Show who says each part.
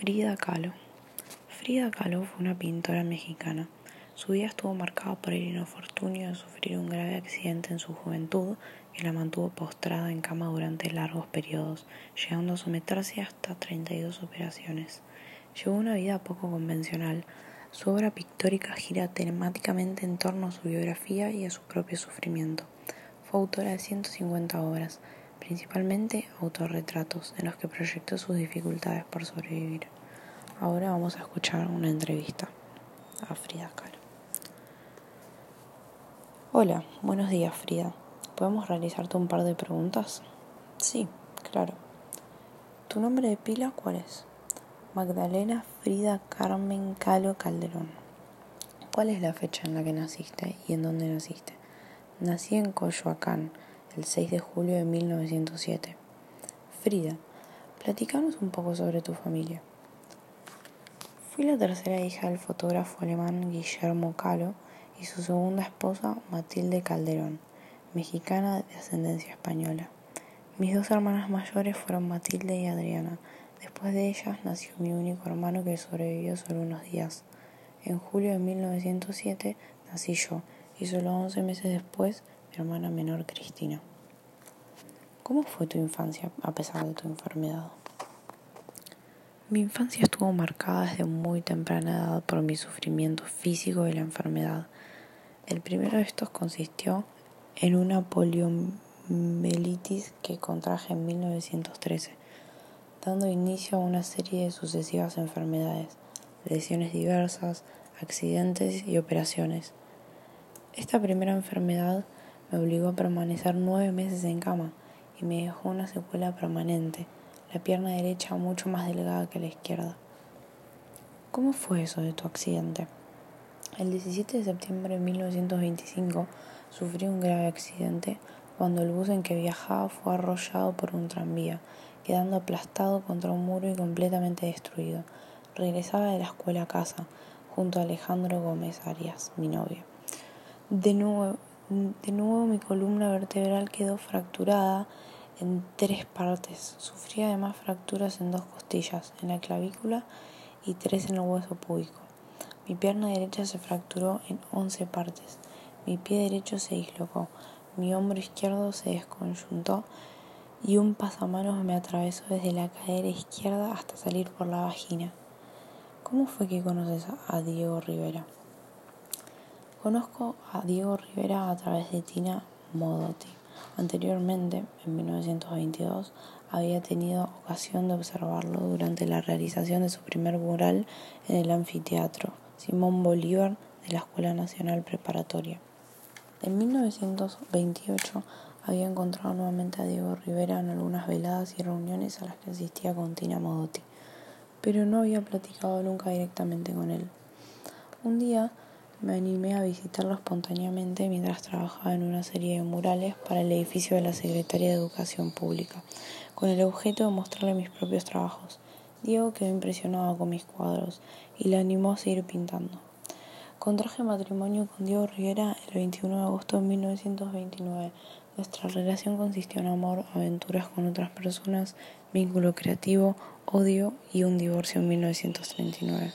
Speaker 1: Frida Kahlo. Frida Kahlo fue una pintora mexicana. Su vida estuvo marcada por el infortunio de sufrir un grave accidente en su juventud que la mantuvo postrada en cama durante largos periodos, llegando a someterse hasta 32 operaciones. Llevó una vida poco convencional. Su obra pictórica gira temáticamente en torno a su biografía y a su propio sufrimiento. Fue autora de 150 obras, principalmente autorretratos, en los que proyectó sus dificultades por sobrevivir. Ahora vamos a escuchar una entrevista a Frida Kahlo. Hola, buenos días Frida. ¿Podemos realizarte un par de preguntas?
Speaker 2: Sí, claro.
Speaker 1: ¿Tu nombre de pila cuál es?
Speaker 2: Magdalena Frida Carmen Calo Calderón.
Speaker 1: ¿Cuál es la fecha en la que naciste y en dónde naciste?
Speaker 2: Nací en Coyoacán, el 6 de julio de 1907.
Speaker 1: Frida, platícanos un poco sobre tu familia.
Speaker 2: Fui la tercera hija del fotógrafo alemán Guillermo Calo y su segunda esposa Matilde Calderón, mexicana de ascendencia española. Mis dos hermanas mayores fueron Matilde y Adriana. Después de ellas nació mi único hermano que sobrevivió solo unos días. En julio de 1907 nací yo y solo 11 meses después mi hermana menor Cristina. ¿Cómo fue tu infancia a pesar de tu enfermedad?
Speaker 1: Mi infancia estuvo marcada desde muy temprana edad por mi sufrimiento físico de la enfermedad. El primero de estos consistió en una poliomielitis que contraje en 1913, dando inicio a una serie de sucesivas enfermedades, lesiones diversas, accidentes y operaciones. Esta primera enfermedad me obligó a permanecer nueve meses en cama y me dejó una secuela permanente la pierna derecha mucho más delgada que la izquierda. ¿Cómo fue eso de tu accidente?
Speaker 2: El 17 de septiembre de 1925 sufrí un grave accidente cuando el bus en que viajaba fue arrollado por un tranvía, quedando aplastado contra un muro y completamente destruido. Regresaba de la escuela a casa, junto a Alejandro Gómez Arias, mi novio. De nuevo, de nuevo mi columna vertebral quedó fracturada en tres partes. Sufrí además fracturas en dos costillas, en la clavícula y tres en el hueso púbico. Mi pierna derecha se fracturó en once partes. Mi pie derecho se dislocó. Mi hombro izquierdo se desconyuntó y un pasamanos me atravesó desde la cadera izquierda hasta salir por la vagina. ¿Cómo fue que conoces a Diego Rivera?
Speaker 1: Conozco a Diego Rivera a través de Tina Modotti. Anteriormente, en 1922, había tenido ocasión de observarlo durante la realización de su primer mural en el anfiteatro Simón Bolívar de la Escuela Nacional Preparatoria. En 1928 había encontrado nuevamente a Diego Rivera en algunas veladas y reuniones a las que asistía con Tina Modotti, pero no había platicado nunca directamente con él. Un día me animé a visitarlo espontáneamente mientras trabajaba en una serie de murales para el edificio de la Secretaría de Educación Pública, con el objeto de mostrarle mis propios trabajos. Diego quedó impresionado con mis cuadros y le animó a seguir pintando. Contraje matrimonio con Diego Rivera el 21 de agosto de 1929. Nuestra relación consistió en amor, aventuras con otras personas, vínculo creativo, odio y un divorcio en 1939.